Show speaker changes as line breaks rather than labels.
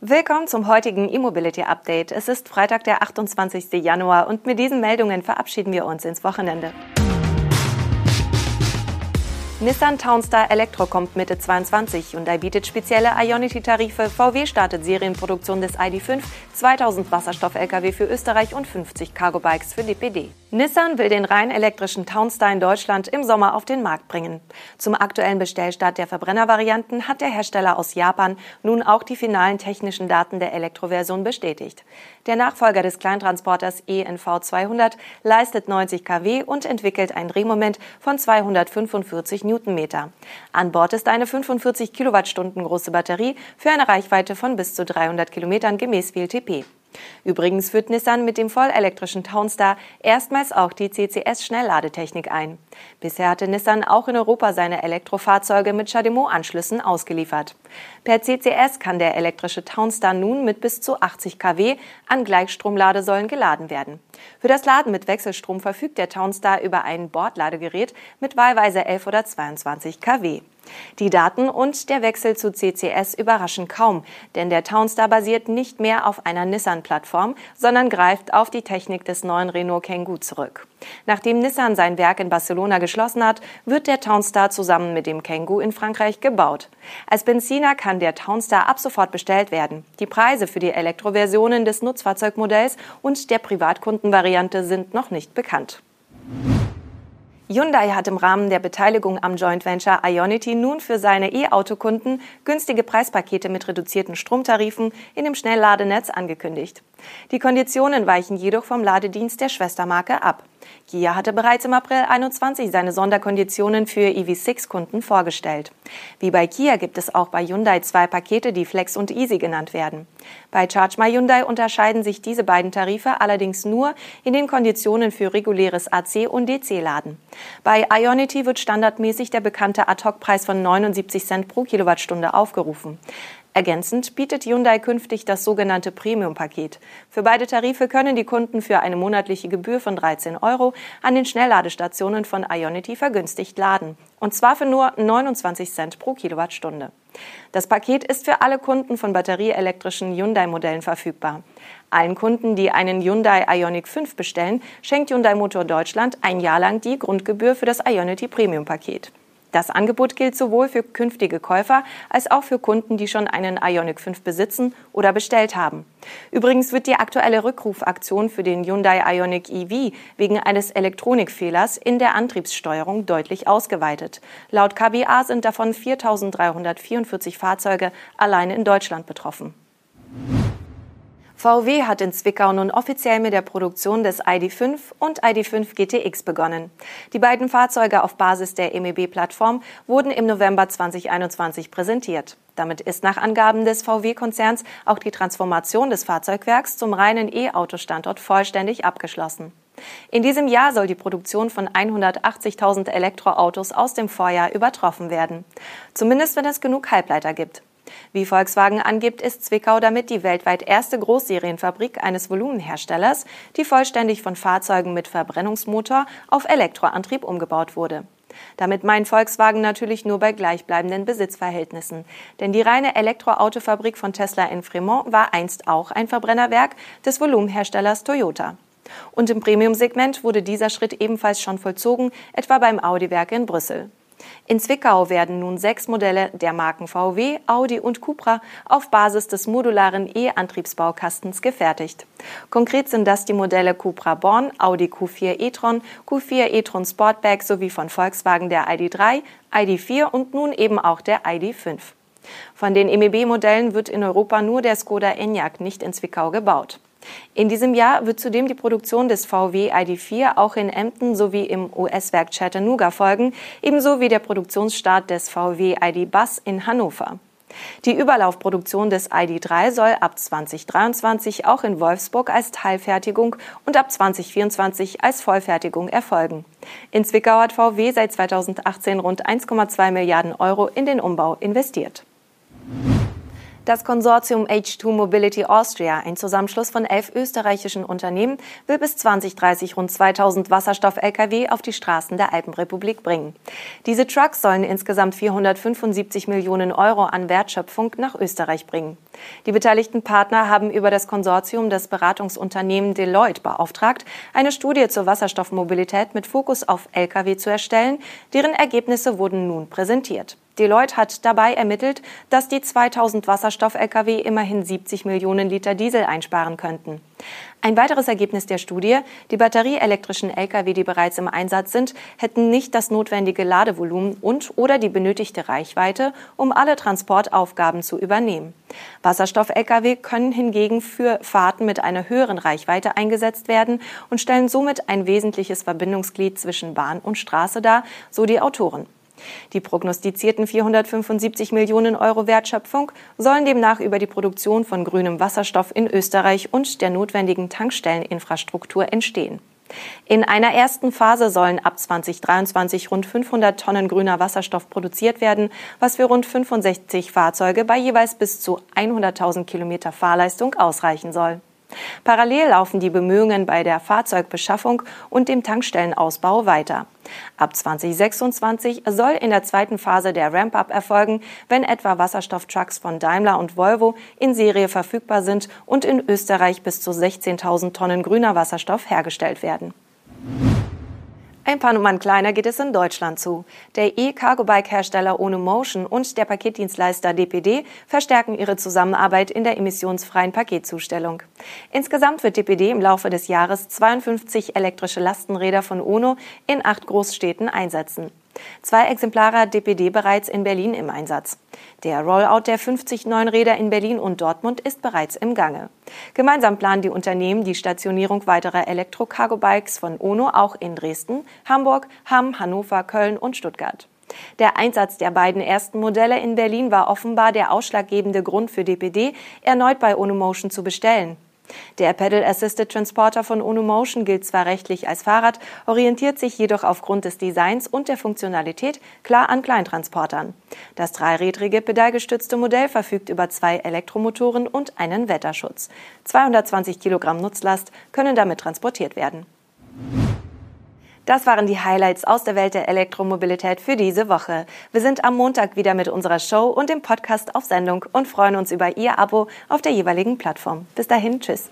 Willkommen zum heutigen E-Mobility Update. Es ist Freitag, der 28. Januar und mit diesen Meldungen verabschieden wir uns ins Wochenende. Nissan Townstar Elektro kommt Mitte 22. Hyundai bietet spezielle Ionity-Tarife. VW startet Serienproduktion des ID.5, 2000 Wasserstoff-Lkw für Österreich und 50 Cargo-Bikes für DPD. Nissan will den rein elektrischen Townstar in Deutschland im Sommer auf den Markt bringen. Zum aktuellen Bestellstart der Verbrennervarianten hat der Hersteller aus Japan nun auch die finalen technischen Daten der Elektroversion bestätigt. Der Nachfolger des Kleintransporters ENV 200 leistet 90 kW und entwickelt ein Drehmoment von 245 Newtonmeter. An Bord ist eine 45 Kilowattstunden große Batterie für eine Reichweite von bis zu 300 Kilometern gemäß WLTP. Übrigens führt Nissan mit dem vollelektrischen Townstar erstmals auch die CCS-Schnellladetechnik ein. Bisher hatte Nissan auch in Europa seine Elektrofahrzeuge mit CHAdeMO-Anschlüssen ausgeliefert. Per CCS kann der elektrische Townstar nun mit bis zu 80 kW an Gleichstromladesäulen geladen werden. Für das Laden mit Wechselstrom verfügt der Townstar über ein Bordladegerät mit wahlweise 11 oder 22 kW. Die Daten und der Wechsel zu CCS überraschen kaum, denn der Townstar basiert nicht mehr auf einer Nissan-Plattform, sondern greift auf die Technik des neuen Renault Kangoo zurück. Nachdem Nissan sein Werk in Barcelona geschlossen hat, wird der Townstar zusammen mit dem Kangoo in Frankreich gebaut. Als Benziner kann der Townstar ab sofort bestellt werden. Die Preise für die Elektroversionen des Nutzfahrzeugmodells und der Privatkundenvariante sind noch nicht bekannt. Hyundai hat im Rahmen der Beteiligung am Joint Venture Ionity nun für seine E-Auto-Kunden günstige Preispakete mit reduzierten Stromtarifen in dem Schnellladenetz angekündigt. Die Konditionen weichen jedoch vom Ladedienst der Schwestermarke ab. Kia hatte bereits im April 21 seine Sonderkonditionen für EV6-Kunden vorgestellt. Wie bei Kia gibt es auch bei Hyundai zwei Pakete, die Flex und Easy genannt werden. Bei Charge My Hyundai unterscheiden sich diese beiden Tarife allerdings nur in den Konditionen für reguläres AC- und DC-Laden. Bei Ionity wird standardmäßig der bekannte Ad-Hoc-Preis von 79 Cent pro Kilowattstunde aufgerufen. Ergänzend bietet Hyundai künftig das sogenannte Premium-Paket. Für beide Tarife können die Kunden für eine monatliche Gebühr von 13 Euro an den Schnellladestationen von Ionity vergünstigt laden. Und zwar für nur 29 Cent pro Kilowattstunde. Das Paket ist für alle Kunden von batterieelektrischen Hyundai-Modellen verfügbar. Allen Kunden, die einen Hyundai Ioniq 5 bestellen, schenkt Hyundai Motor Deutschland ein Jahr lang die Grundgebühr für das Ionity Premium-Paket. Das Angebot gilt sowohl für künftige Käufer als auch für Kunden, die schon einen Ioniq 5 besitzen oder bestellt haben. Übrigens wird die aktuelle Rückrufaktion für den Hyundai Ioniq EV wegen eines Elektronikfehlers in der Antriebssteuerung deutlich ausgeweitet. Laut KBA sind davon 4.344 Fahrzeuge allein in Deutschland betroffen. VW hat in Zwickau nun offiziell mit der Produktion des ID.5 und ID.5 GTX begonnen. Die beiden Fahrzeuge auf Basis der MEB-Plattform wurden im November 2021 präsentiert. Damit ist nach Angaben des VW-Konzerns auch die Transformation des Fahrzeugwerks zum reinen E-Auto-Standort vollständig abgeschlossen. In diesem Jahr soll die Produktion von 180.000 Elektroautos aus dem Vorjahr übertroffen werden. Zumindest wenn es genug Halbleiter gibt. Wie Volkswagen angibt, ist Zwickau damit die weltweit erste Großserienfabrik eines Volumenherstellers, die vollständig von Fahrzeugen mit Verbrennungsmotor auf Elektroantrieb umgebaut wurde. Damit meint Volkswagen natürlich nur bei gleichbleibenden Besitzverhältnissen. Denn die reine Elektroautofabrik von Tesla in Fremont war einst auch ein Verbrennerwerk des Volumenherstellers Toyota. Und im Premium-Segment wurde dieser Schritt ebenfalls schon vollzogen, etwa beim Audi-Werk in Brüssel. In Zwickau werden nun sechs Modelle der Marken VW, Audi und Cupra auf Basis des modularen E-Antriebsbaukastens gefertigt. Konkret sind das die Modelle Cupra Born, Audi Q4 e-tron, Q4 e-tron Sportback sowie von Volkswagen der ID3, ID4 und nun eben auch der ID5. Von den MEB-Modellen wird in Europa nur der Skoda Enyaq nicht in Zwickau gebaut. In diesem Jahr wird zudem die Produktion des VW ID4 auch in Emden sowie im US-Werk Chattanooga folgen, ebenso wie der Produktionsstart des VW ID Bus in Hannover. Die Überlaufproduktion des ID3 soll ab 2023 auch in Wolfsburg als Teilfertigung und ab 2024 als Vollfertigung erfolgen. In Zwickau hat VW seit 2018 rund 1,2 Milliarden Euro in den Umbau investiert. Das Konsortium H2 Mobility Austria, ein Zusammenschluss von elf österreichischen Unternehmen, will bis 2030 rund 2000 Wasserstoff-Lkw auf die Straßen der Alpenrepublik bringen. Diese Trucks sollen insgesamt 475 Millionen Euro an Wertschöpfung nach Österreich bringen. Die beteiligten Partner haben über das Konsortium das Beratungsunternehmen Deloitte beauftragt, eine Studie zur Wasserstoffmobilität mit Fokus auf Lkw zu erstellen. Deren Ergebnisse wurden nun präsentiert. Deloitte hat dabei ermittelt, dass die 2000 Wasserstoff-Lkw immerhin 70 Millionen Liter Diesel einsparen könnten. Ein weiteres Ergebnis der Studie, die batterieelektrischen Lkw, die bereits im Einsatz sind, hätten nicht das notwendige Ladevolumen und oder die benötigte Reichweite, um alle Transportaufgaben zu übernehmen. Wasserstoff-Lkw können hingegen für Fahrten mit einer höheren Reichweite eingesetzt werden und stellen somit ein wesentliches Verbindungsglied zwischen Bahn und Straße dar, so die Autoren. Die prognostizierten 475 Millionen Euro Wertschöpfung sollen demnach über die Produktion von grünem Wasserstoff in Österreich und der notwendigen Tankstelleninfrastruktur entstehen. In einer ersten Phase sollen ab 2023 rund 500 Tonnen grüner Wasserstoff produziert werden, was für rund 65 Fahrzeuge bei jeweils bis zu 100.000 Kilometer Fahrleistung ausreichen soll. Parallel laufen die Bemühungen bei der Fahrzeugbeschaffung und dem Tankstellenausbau weiter. Ab 2026 soll in der zweiten Phase der Ramp-up erfolgen, wenn etwa Wasserstofftrucks von Daimler und Volvo in Serie verfügbar sind und in Österreich bis zu 16.000 Tonnen grüner Wasserstoff hergestellt werden. Ein paar Nummern kleiner geht es in Deutschland zu. Der E-Cargo-Bike-Hersteller Ono Motion und der Paketdienstleister DPD verstärken ihre Zusammenarbeit in der emissionsfreien Paketzustellung. Insgesamt wird DPD im Laufe des Jahres 52 elektrische Lastenräder von Ono in acht Großstädten einsetzen. Zwei Exemplare DPD bereits in Berlin im Einsatz. Der Rollout der 50 neuen Räder in Berlin und Dortmund ist bereits im Gange. Gemeinsam planen die Unternehmen die Stationierung weiterer Elektro-Cargo-Bikes von ONO auch in Dresden, Hamburg, Hamm, Hannover, Köln und Stuttgart. Der Einsatz der beiden ersten Modelle in Berlin war offenbar der ausschlaggebende Grund für DPD, erneut bei Onomotion zu bestellen. Der Pedal Assisted Transporter von Motion gilt zwar rechtlich als Fahrrad, orientiert sich jedoch aufgrund des Designs und der Funktionalität klar an Kleintransportern. Das dreirädrige pedalgestützte Modell verfügt über zwei Elektromotoren und einen Wetterschutz. 220 Kilogramm Nutzlast können damit transportiert werden. Das waren die Highlights aus der Welt der Elektromobilität für diese Woche. Wir sind am Montag wieder mit unserer Show und dem Podcast auf Sendung und freuen uns über Ihr Abo auf der jeweiligen Plattform. Bis dahin, tschüss.